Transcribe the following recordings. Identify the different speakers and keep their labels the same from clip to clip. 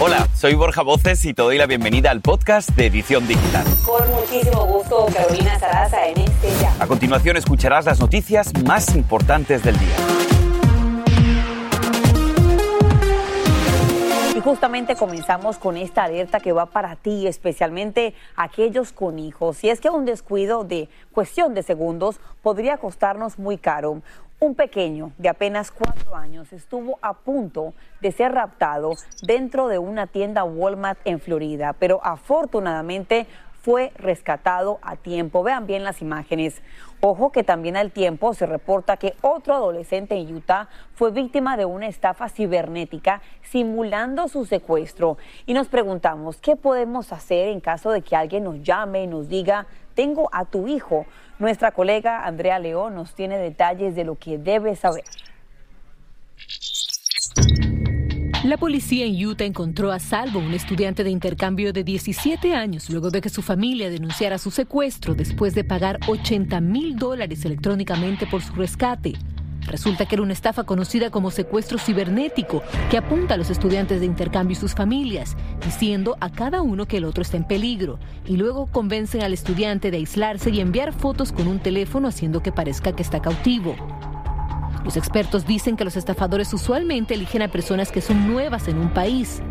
Speaker 1: Hola, soy Borja Voces y te doy la bienvenida al podcast de Edición Digital.
Speaker 2: Con muchísimo gusto, Carolina Sarasa en este ya.
Speaker 1: A continuación escucharás las noticias más importantes del día.
Speaker 2: Y justamente comenzamos con esta alerta que va para ti, especialmente aquellos con hijos. Y es que un descuido de cuestión de segundos podría costarnos muy caro. Un pequeño de apenas cuatro años estuvo a punto de ser raptado dentro de una tienda Walmart en Florida, pero afortunadamente fue rescatado a tiempo. Vean bien las imágenes. Ojo que también al tiempo se reporta que otro adolescente en Utah fue víctima de una estafa cibernética simulando su secuestro. Y nos preguntamos, ¿qué podemos hacer en caso de que alguien nos llame y nos diga, tengo a tu hijo? Nuestra colega Andrea León nos tiene detalles de lo que debes saber.
Speaker 3: La policía en Utah encontró a salvo un estudiante de intercambio de 17 años luego de que su familia denunciara su secuestro después de pagar 80 mil dólares electrónicamente por su rescate. Resulta que era una estafa conocida como secuestro cibernético que apunta a los estudiantes de intercambio y sus familias, diciendo a cada uno que el otro está en peligro, y luego convencen al estudiante de aislarse y enviar fotos con un teléfono haciendo que parezca que está cautivo. Los expertos dicen que los estafadores usualmente eligen a personas que son nuevas en un país.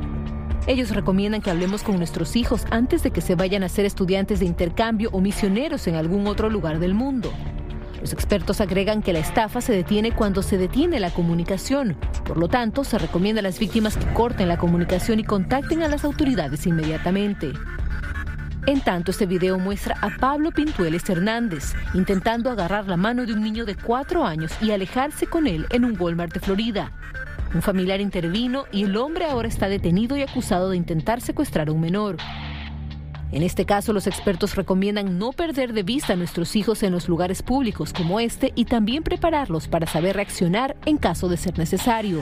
Speaker 3: Ellos recomiendan que hablemos con nuestros hijos antes de que se vayan a ser estudiantes de intercambio o misioneros en algún otro lugar del mundo. Los expertos agregan que la estafa se detiene cuando se detiene la comunicación. Por lo tanto, se recomienda a las víctimas que corten la comunicación y contacten a las autoridades inmediatamente. En tanto, este video muestra a Pablo Pintueles Hernández intentando agarrar la mano de un niño de cuatro años y alejarse con él en un Walmart de Florida. Un familiar intervino y el hombre ahora está detenido y acusado de intentar secuestrar a un menor. En este caso, los expertos recomiendan no perder de vista a nuestros hijos en los lugares públicos como este y también prepararlos para saber reaccionar en caso de ser necesario.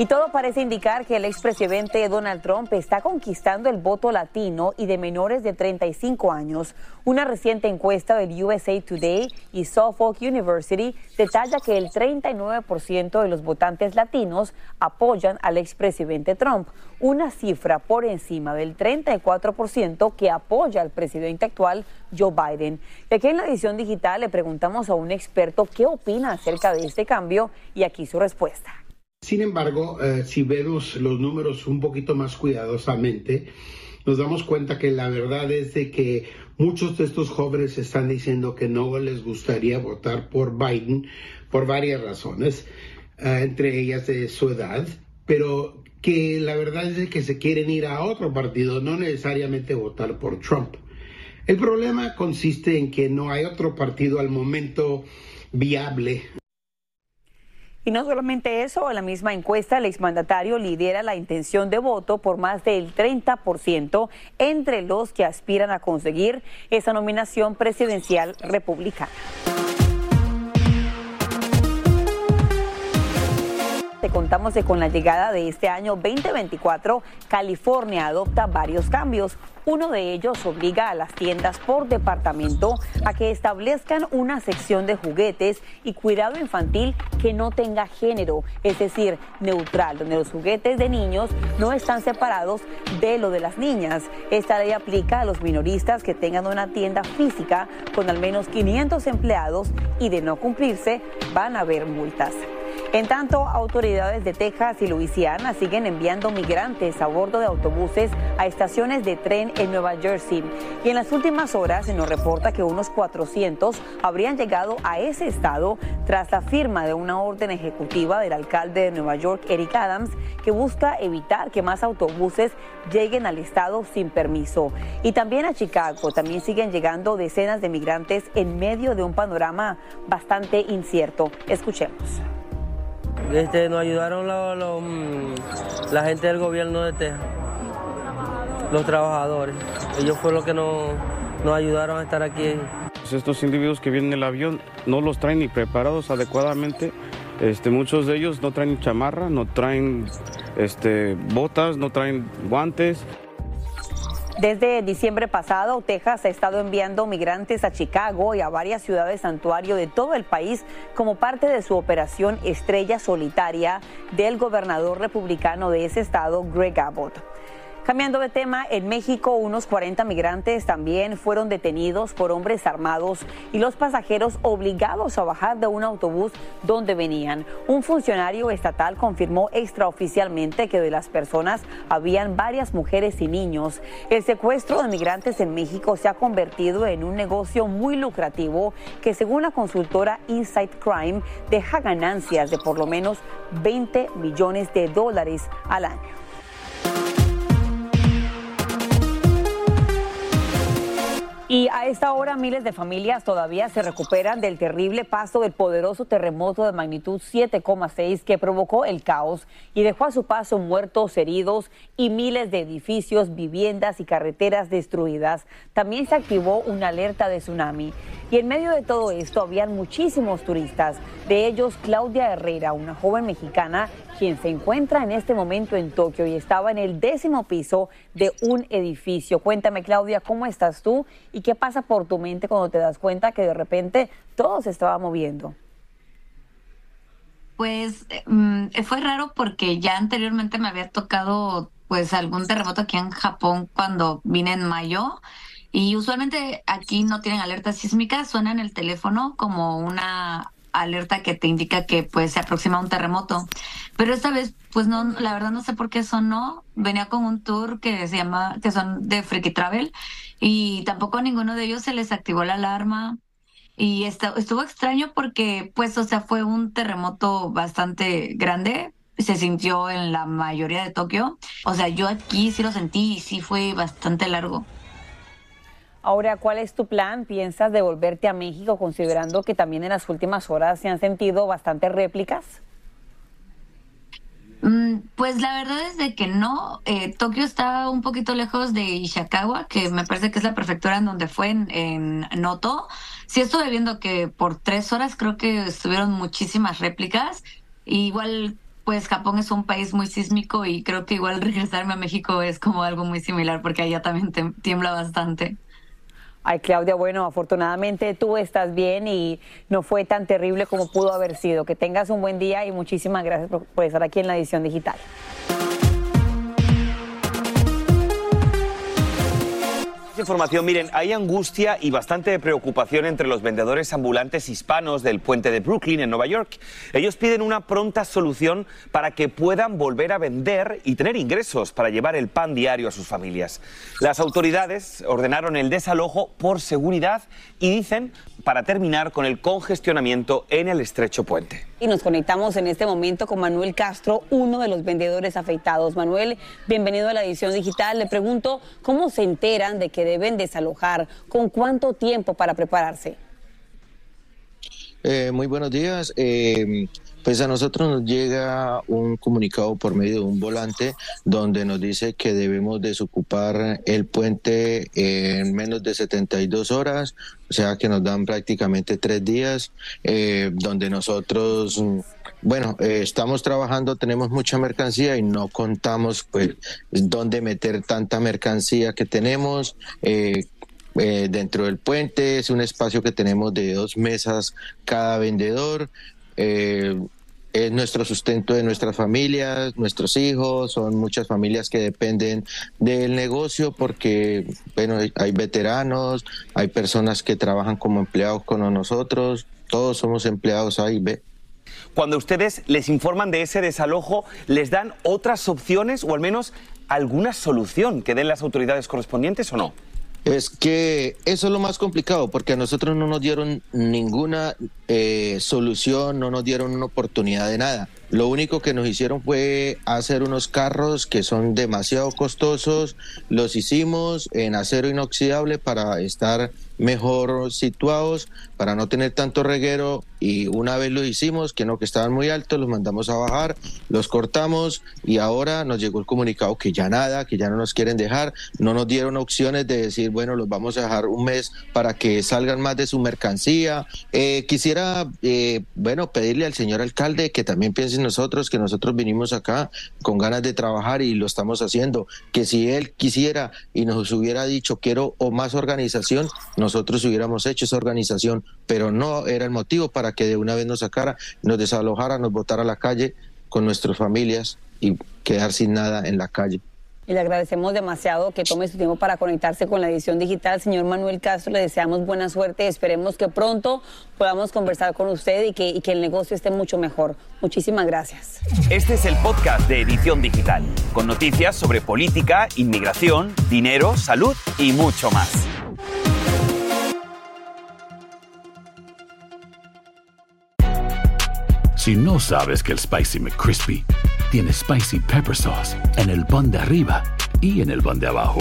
Speaker 2: Y todo parece indicar que el expresidente Donald Trump está conquistando el voto latino y de menores de 35 años. Una reciente encuesta del USA Today y Suffolk University detalla que el 39% de los votantes latinos apoyan al expresidente Trump, una cifra por encima del 34% que apoya al presidente actual Joe Biden. Y aquí en la edición digital le preguntamos a un experto qué opina acerca de este cambio y aquí su respuesta.
Speaker 4: Sin embargo, eh, si vemos los números un poquito más cuidadosamente, nos damos cuenta que la verdad es de que muchos de estos jóvenes están diciendo que no les gustaría votar por Biden por varias razones, eh, entre ellas de su edad, pero que la verdad es de que se quieren ir a otro partido, no necesariamente votar por Trump. El problema consiste en que no hay otro partido al momento viable
Speaker 2: y no solamente eso, en la misma encuesta el exmandatario lidera la intención de voto por más del 30% entre los que aspiran a conseguir esa nominación presidencial republicana. Contamos que con la llegada de este año 2024, California adopta varios cambios. Uno de ellos obliga a las tiendas por departamento a que establezcan una sección de juguetes y cuidado infantil que no tenga género, es decir, neutral, donde los juguetes de niños no están separados de lo de las niñas. Esta ley aplica a los minoristas que tengan una tienda física con al menos 500 empleados y de no cumplirse van a haber multas. En tanto, autoridades de Texas y Luisiana siguen enviando migrantes a bordo de autobuses a estaciones de tren en Nueva Jersey. Y en las últimas horas se nos reporta que unos 400 habrían llegado a ese estado tras la firma de una orden ejecutiva del alcalde de Nueva York, Eric Adams, que busca evitar que más autobuses lleguen al estado sin permiso. Y también a Chicago también siguen llegando decenas de migrantes en medio de un panorama bastante incierto. Escuchemos.
Speaker 5: Este, nos ayudaron mm, la gente del gobierno de Texas, los trabajadores. Ellos fueron los que nos, nos ayudaron a estar aquí.
Speaker 6: Pues estos individuos que vienen en el avión no los traen ni preparados adecuadamente. Este, muchos de ellos no traen chamarra, no traen este, botas, no traen guantes.
Speaker 2: Desde diciembre pasado, Texas ha estado enviando migrantes a Chicago y a varias ciudades santuario de todo el país como parte de su operación Estrella Solitaria del gobernador republicano de ese estado, Greg Abbott. Cambiando de tema, en México unos 40 migrantes también fueron detenidos por hombres armados y los pasajeros obligados a bajar de un autobús donde venían. Un funcionario estatal confirmó extraoficialmente que de las personas habían varias mujeres y niños. El secuestro de migrantes en México se ha convertido en un negocio muy lucrativo que según la consultora Insight Crime deja ganancias de por lo menos 20 millones de dólares al año. Y a esta hora miles de familias todavía se recuperan del terrible paso del poderoso terremoto de magnitud 7,6 que provocó el caos y dejó a su paso muertos, heridos y miles de edificios, viviendas y carreteras destruidas. También se activó una alerta de tsunami. Y en medio de todo esto habían muchísimos turistas, de ellos Claudia Herrera, una joven mexicana quien se encuentra en este momento en Tokio y estaba en el décimo piso de un edificio. Cuéntame, Claudia, ¿cómo estás tú y qué pasa por tu mente cuando te das cuenta que de repente todo se estaba moviendo?
Speaker 7: Pues mm, fue raro porque ya anteriormente me había tocado pues algún terremoto aquí en Japón cuando vine en mayo y usualmente aquí no tienen alerta sísmica, suena en el teléfono como una alerta que te indica que pues se aproxima un terremoto. Pero esta vez, pues no, la verdad no sé por qué sonó. Venía con un tour que se llama, que son de Freaky Travel, y tampoco a ninguno de ellos se les activó la alarma. Y estuvo extraño porque, pues, o sea, fue un terremoto bastante grande. Se sintió en la mayoría de Tokio. O sea, yo aquí sí lo sentí y sí fue bastante largo.
Speaker 2: Ahora, ¿cuál es tu plan? ¿Piensas devolverte a México considerando que también en las últimas horas se han sentido bastantes réplicas?
Speaker 7: Mm, pues la verdad es de que no. Eh, Tokio está un poquito lejos de Ishikawa, que me parece que es la prefectura en donde fue en, Noto. Sí estuve viendo que por tres horas creo que estuvieron muchísimas réplicas. igual, pues Japón es un país muy sísmico y creo que igual regresarme a México es como algo muy similar porque allá también tiembla bastante.
Speaker 2: Ay, Claudia, bueno, afortunadamente tú estás bien y no fue tan terrible como pudo haber sido. Que tengas un buen día y muchísimas gracias por, estar aquí en la edición digital.
Speaker 1: Información, miren, hay angustia y bastante preocupación entre los vendedores ambulantes hispanos del puente de Brooklyn en Nueva York. Ellos piden una pronta solución para que puedan volver a vender y tener ingresos para llevar el pan diario a sus familias. Las autoridades ordenaron el desalojo por seguridad y dicen para terminar con el congestionamiento en el estrecho puente.
Speaker 2: Y nos conectamos en este momento con Manuel Castro, uno de los vendedores afectados. Manuel, bienvenido a la edición digital. Le pregunto cómo se enteran de que deben desalojar, con cuánto tiempo para prepararse.
Speaker 8: Eh, muy buenos días. Eh, pues a nosotros nos llega un comunicado por medio de un volante donde nos dice que debemos desocupar el puente en menos de 72 horas, o sea que nos dan prácticamente tres días, eh, donde nosotros bueno, eh, estamos trabajando, tenemos mucha mercancía y no contamos pues dónde meter tanta mercancía que tenemos. Eh, eh, dentro del puente es un espacio que tenemos de dos mesas cada vendedor. es nuestro sustento de nuestras familias, nuestros hijos, son muchas familias que dependen del negocio porque, bueno, hay veteranos, hay personas que trabajan como empleados con nosotros, todos somos empleados ahí.
Speaker 1: Cuando ustedes les informan de ese desalojo, ¿les dan otras opciones o al menos alguna solución que den las autoridades correspondientes o no?
Speaker 8: Es que eso es lo más complicado, porque a nosotros no nos dieron ninguna eh, solución, no nos dieron una oportunidad de nada. Lo único que nos hicieron fue hacer unos carros que son demasiado costosos, los hicimos en acero inoxidable para estar mejor situados, para no tener tanto reguero. Y una vez lo hicimos, que no, que estaban muy altos, los mandamos a bajar, los cortamos y ahora nos llegó el comunicado que ya nada, que ya no nos quieren dejar, no nos dieron opciones de decir, bueno, los vamos a dejar un mes para que salgan más de su mercancía. Eh, quisiera, eh, bueno, pedirle al señor alcalde que también piense en nosotros, que nosotros vinimos acá con ganas de trabajar y lo estamos haciendo, que si él quisiera y nos hubiera dicho quiero o más organización, nosotros hubiéramos hecho esa organización, pero no era el motivo para que de una vez nos sacara, nos desalojara, nos botara a la calle con nuestras familias y quedar sin nada en la calle.
Speaker 2: Y le agradecemos demasiado que tome su tiempo para conectarse con la edición digital. Señor Manuel Castro, le deseamos buena suerte. Esperemos que pronto podamos conversar con usted y que, y que el negocio esté mucho mejor. Muchísimas gracias.
Speaker 1: Este es el podcast de Edición Digital, con noticias sobre política, inmigración, dinero, salud y mucho más.
Speaker 9: Si no sabes que el Spicy McCrispy tiene Spicy Pepper Sauce en el pan de arriba y en el pan de abajo,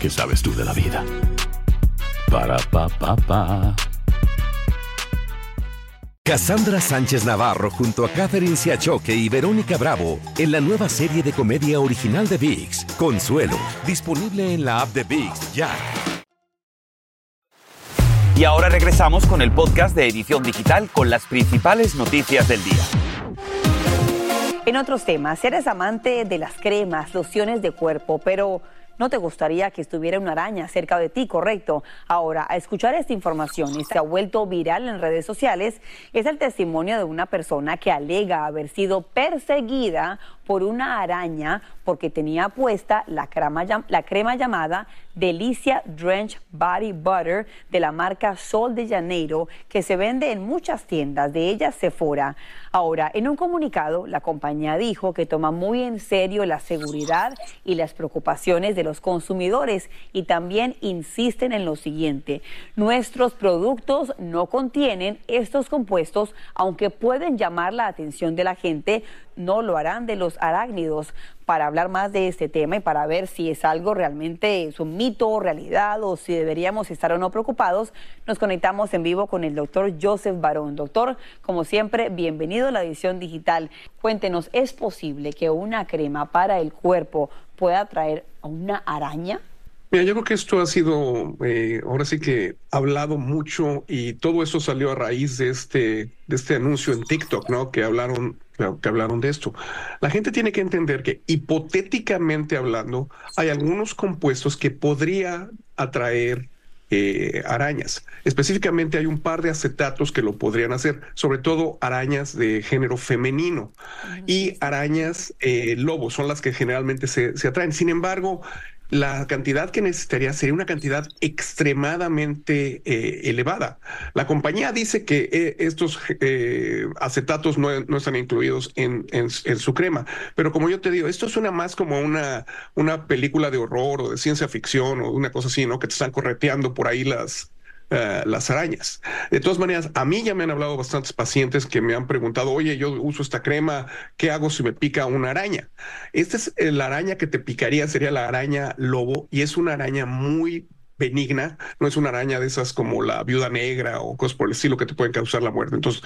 Speaker 9: ¿qué sabes tú de la vida? Para, pa, pa, pa.
Speaker 10: Cassandra Sánchez Navarro junto a Catherine Siachoque y Verónica Bravo en la nueva serie de comedia original de VIX, Consuelo, disponible en la app de VIX ya.
Speaker 1: Y ahora regresamos con el podcast de Edición Digital con las principales noticias del día.
Speaker 2: En otros temas, eres amante de las cremas, lociones de cuerpo, pero no te gustaría que estuviera una araña cerca de ti, correcto. Ahora, a escuchar esta información y se ha vuelto viral en redes sociales, es el testimonio de una persona que alega haber sido perseguida por una araña porque tenía puesta la crema, la crema llamada Delicia Drench Body Butter de la marca Sol de Janeiro que se vende en muchas tiendas, de ellas Sephora. Ahora, en un comunicado, la compañía dijo que toma muy en serio la seguridad y las preocupaciones de los consumidores y también insisten en lo siguiente, nuestros productos no contienen estos compuestos, aunque pueden llamar la atención de la gente, no lo harán de los arácnidos. Para hablar más de este tema y para ver si es algo realmente, es un mito, o realidad o si deberíamos estar o no preocupados, nos conectamos en vivo con el doctor Joseph Barón. Doctor, como siempre, bienvenido a la edición digital. Cuéntenos, ¿es posible que una crema para el cuerpo pueda traer a una araña?
Speaker 11: Mira, yo creo que esto ha sido, eh, ahora sí que hablado mucho y todo eso salió a raíz de este, de este anuncio en TikTok, ¿no? Que hablaron, que hablaron de esto. La gente tiene que entender que hipotéticamente hablando, hay algunos compuestos que podría atraer eh, arañas. Específicamente hay un par de acetatos que lo podrían hacer, sobre todo arañas de género femenino y arañas eh, lobos son las que generalmente se, se atraen. Sin embargo, la cantidad que necesitaría sería una cantidad extremadamente eh, elevada. La compañía dice que eh, estos eh, acetatos no, están incluidos en, su crema, pero como yo te digo, esto suena más como una, una película de horror o de ciencia ficción o una cosa así, ¿no? Que te están correteando por ahí las, eh, las arañas. De todas maneras, a mí ya me han hablado bastantes pacientes que me han preguntado, oye, yo uso esta crema, ¿qué hago si me pica una araña? Esta es eh, la araña que te picaría, sería la araña lobo, y es una araña muy benigna, no es una araña de esas como la viuda negra o cosas por el estilo que te pueden causar la muerte. Entonces,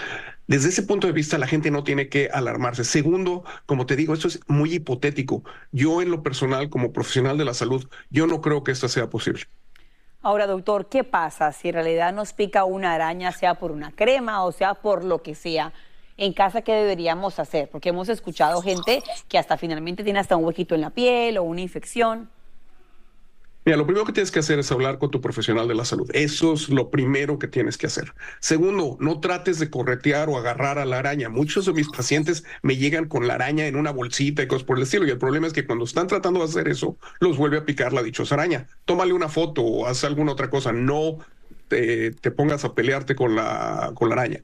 Speaker 11: desde ese punto de vista, la gente no tiene que alarmarse. Segundo, como te digo, esto es muy hipotético. Yo en lo personal, como profesional de la salud, yo no creo que esto sea posible.
Speaker 2: Ahora, doctor, ¿qué pasa si en realidad nos pica una araña, sea por una crema o sea por lo que sea? en casa, ¿qué deberíamos hacer? Porque hemos escuchado gente que hasta finalmente tiene hasta un huequito en la piel o una infección.
Speaker 11: Mira, lo primero que tienes que hacer es hablar con tu profesional de la salud. Eso es lo primero que tienes que hacer. Segundo, no trates de corretear o agarrar a la araña. Muchos de mis pacientes me llegan con la araña en una bolsita y cosas por el estilo. Y el problema es que cuando están tratando de hacer eso, los vuelve a picar la dichosa araña. Tómale una foto o haz alguna otra cosa. No te, pongas a pelearte con la, con la araña.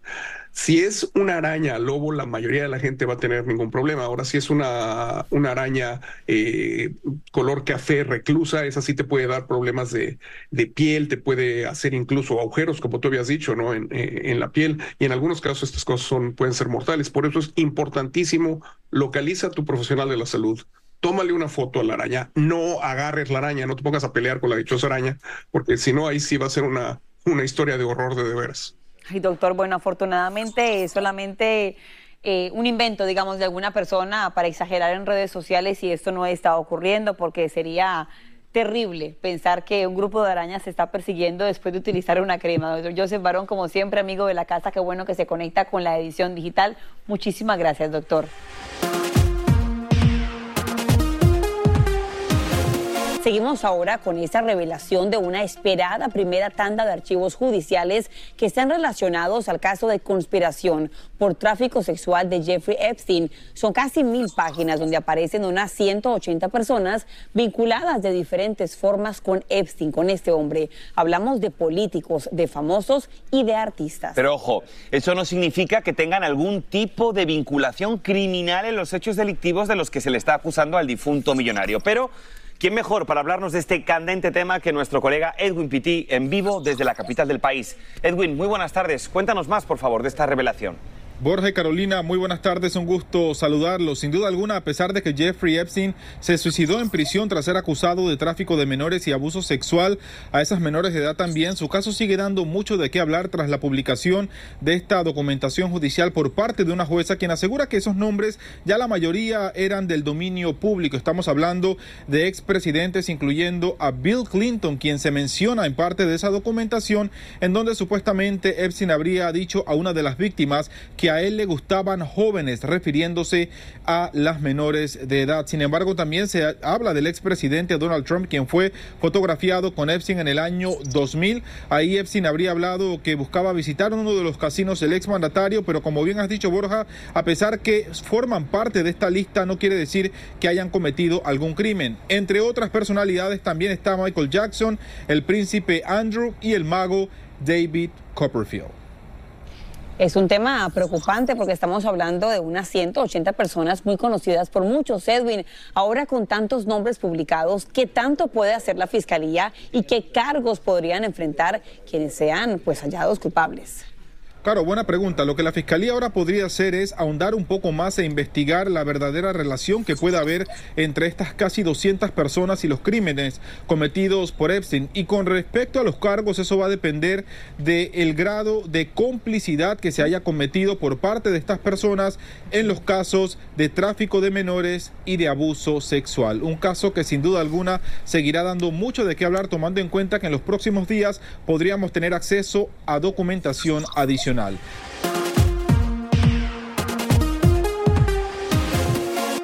Speaker 11: Si es una araña lobo, la mayoría de la gente va a tener ningún problema. Ahora, si es una, una araña eh, color café reclusa, esa sí te puede dar problemas de, de, piel, te puede hacer incluso agujeros, como tú habías dicho, ¿no? En, eh, en, la piel. Y en algunos casos estas cosas son, pueden ser mortales. Por eso es importantísimo, localiza a tu profesional de la salud tómale una foto a la araña, no agarres la araña, no te pongas a pelear con la dichosa araña, porque si no, ahí sí va a ser una, una historia de horror de de veras.
Speaker 2: Ay, doctor, bueno, afortunadamente es solamente eh, un invento, digamos, de alguna persona para exagerar en redes sociales y esto no está ocurriendo porque sería terrible pensar que un grupo de arañas se está persiguiendo después de utilizar una crema. Doctor Joseph Barón, como siempre, amigo de la casa, qué bueno que se conecta con la edición digital. Muchísimas gracias, doctor. Seguimos ahora con esta revelación de una esperada primera tanda de archivos judiciales que están relacionados al caso de conspiración por tráfico sexual de Jeffrey Epstein. Son casi mil páginas donde aparecen unas 180 personas vinculadas de diferentes formas con Epstein, con este hombre. Hablamos de políticos, de famosos y de artistas.
Speaker 1: Pero ojo, eso no significa que tengan algún tipo de vinculación criminal en los hechos delictivos de los que se le está acusando al difunto millonario. Pero ¿Quién mejor para hablarnos de este candente tema que nuestro colega Edwin Pitti en vivo desde la capital del país? Edwin, muy buenas tardes. Cuéntanos más, por favor, de esta revelación.
Speaker 12: Borja y Carolina, muy buenas tardes, un gusto saludarlos. Sin duda alguna, a pesar de que Jeffrey Epstein se suicidó en prisión tras ser acusado de tráfico de menores y abuso sexual a esas menores de edad también, su caso sigue dando mucho de qué hablar tras la publicación de esta documentación judicial por parte de una jueza quien asegura que esos nombres ya la mayoría eran del dominio público. Estamos hablando de expresidentes incluyendo a Bill Clinton, quien se menciona en parte de esa documentación en donde supuestamente Epstein habría dicho a una de las víctimas que a él le gustaban jóvenes, refiriéndose a las menores de edad. Sin embargo, también se habla del expresidente Donald Trump, quien fue fotografiado con Epstein en el año 2000. Ahí Epstein habría hablado que buscaba visitar uno de los casinos del exmandatario, pero como bien has dicho, Borja, a pesar que forman parte de esta lista, no quiere decir que hayan cometido algún crimen. Entre otras personalidades también está Michael Jackson, el príncipe Andrew y el mago David Copperfield.
Speaker 2: Es un tema preocupante porque estamos hablando de unas 180 personas muy conocidas por muchos. Edwin, ahora con tantos nombres publicados, ¿qué tanto puede hacer la Fiscalía y qué cargos podrían enfrentar quienes sean pues hallados culpables?
Speaker 12: Claro, buena pregunta. Lo que la Fiscalía ahora podría hacer es ahondar un poco más e investigar la verdadera relación que puede haber entre estas casi 200 personas y los crímenes cometidos por Epstein. Y con respecto a los cargos, eso va a depender del grado de complicidad que se haya cometido por parte de estas personas en los casos de tráfico de menores y de abuso sexual. Un caso que sin duda alguna seguirá dando mucho de qué hablar tomando en cuenta que en los próximos días podríamos tener acceso a documentación adicional nacional.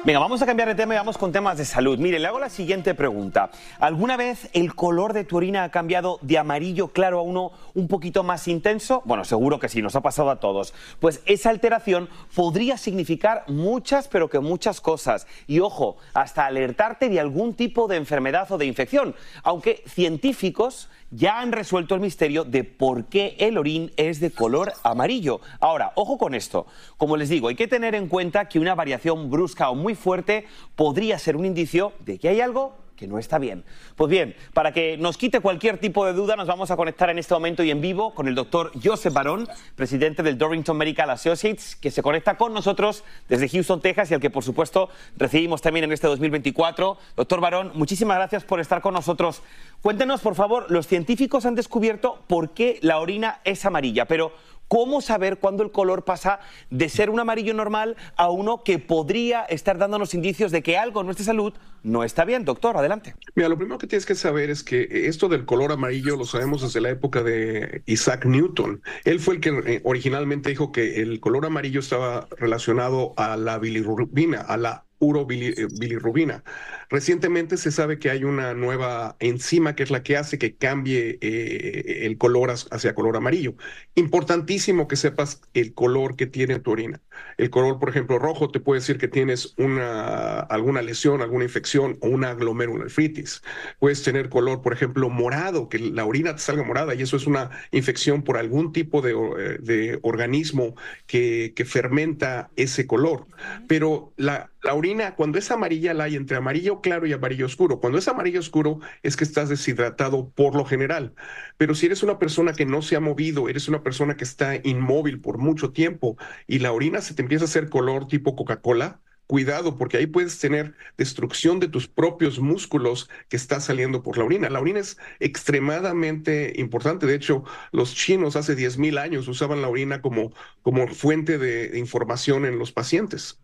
Speaker 1: Venga, vamos a cambiar de tema y vamos con temas de salud. Mire, le hago la siguiente pregunta. ¿Alguna vez el color de tu orina ha cambiado de amarillo claro a uno un poquito más intenso? Bueno, seguro que sí, nos ha pasado a todos. Pues esa alteración podría significar muchas, pero que muchas cosas. Y ojo, hasta alertarte de algún tipo de enfermedad o de infección. Aunque científicos ya han resuelto el misterio de por qué el orín es de color amarillo. Ahora, ojo con esto. Como les digo, hay que tener en cuenta que una variación brusca o muy fuerte podría ser un indicio de que hay algo que no está bien. Pues bien, para que nos quite cualquier tipo de duda, nos vamos a conectar en este momento y en vivo con el doctor Joseph Barón, presidente del Dorrington Medical Associates, que se conecta con nosotros desde Houston, Texas, y al que, por supuesto, recibimos también en este 2024. Doctor Barón, muchísimas gracias por estar con nosotros. Cuéntenos, por favor, los científicos han descubierto por qué la orina es amarilla, pero ¿Cómo saber cuándo el color pasa de ser un amarillo normal a uno que podría estar dándonos indicios de que algo en nuestra salud no está bien? Doctor, adelante.
Speaker 11: Mira, lo primero que tienes que saber es que esto del color amarillo lo sabemos desde la época de Isaac Newton. Él fue el que eh, originalmente dijo que el color amarillo estaba relacionado a la bilirrubina, a la urobilirrubina. Recientemente se sabe que hay una nueva enzima que es la que hace que cambie eh, el color hacia color amarillo. Importantísimo que sepas el color que tiene tu orina. El color, por ejemplo, rojo te puede decir que tienes una, alguna lesión, alguna infección o una glomerulonefritis. Puedes tener color, por ejemplo, morado, que la orina te salga morada y eso es una infección por algún tipo de, eh, de organismo que, que fermenta ese color. Pero la, la orina, cuando es amarilla, la hay entre amarillo claro y amarillo oscuro. Cuando es amarillo oscuro, es que estás deshidratado por lo general. Pero si eres una persona que no se ha movido, eres una persona que está inmóvil por mucho tiempo y la orina se te empieza a hacer color tipo Coca-Cola, cuidado, porque ahí puedes tener destrucción de tus propios músculos que está saliendo por la orina. La orina es extremadamente importante. De hecho, los chinos hace 10.000 años usaban la orina como, como fuente de información en los pacientes.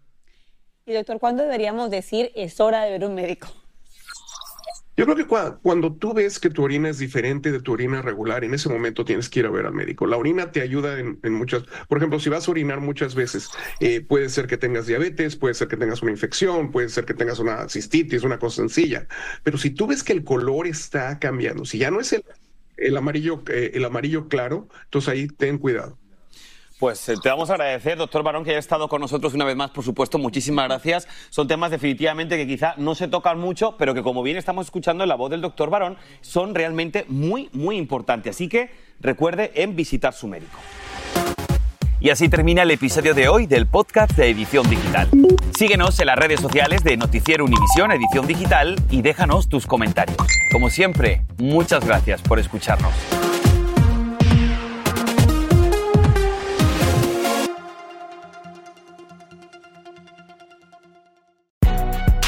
Speaker 2: Y doctor, ¿cuándo deberíamos decir es hora de ver un médico?
Speaker 11: Yo creo que cuando, tú ves que tu orina es diferente de tu orina regular, en ese momento tienes que ir a ver al médico. La orina te ayuda en, muchas, por ejemplo, si vas a orinar muchas veces, eh, puede ser que tengas diabetes, puede ser que tengas una infección, puede ser que tengas una cistitis, una cosa sencilla. Pero si tú ves que el color está cambiando, si ya no es el, el amarillo, eh, el amarillo claro, entonces ahí ten cuidado.
Speaker 1: Pues eh, te vamos a agradecer, doctor Barón, que haya estado con nosotros una vez más, por supuesto. Muchísimas gracias. Son temas definitivamente que quizá no se tocan mucho, pero que como bien estamos escuchando en la voz del doctor Barón, son realmente muy, muy importantes. Así que recuerde en visitar su médico. Y así termina el episodio de hoy del podcast de Edición Digital. Síguenos en las redes sociales de Noticiero Univisión Edición Digital y déjanos tus comentarios. Como siempre, muchas gracias por escucharnos.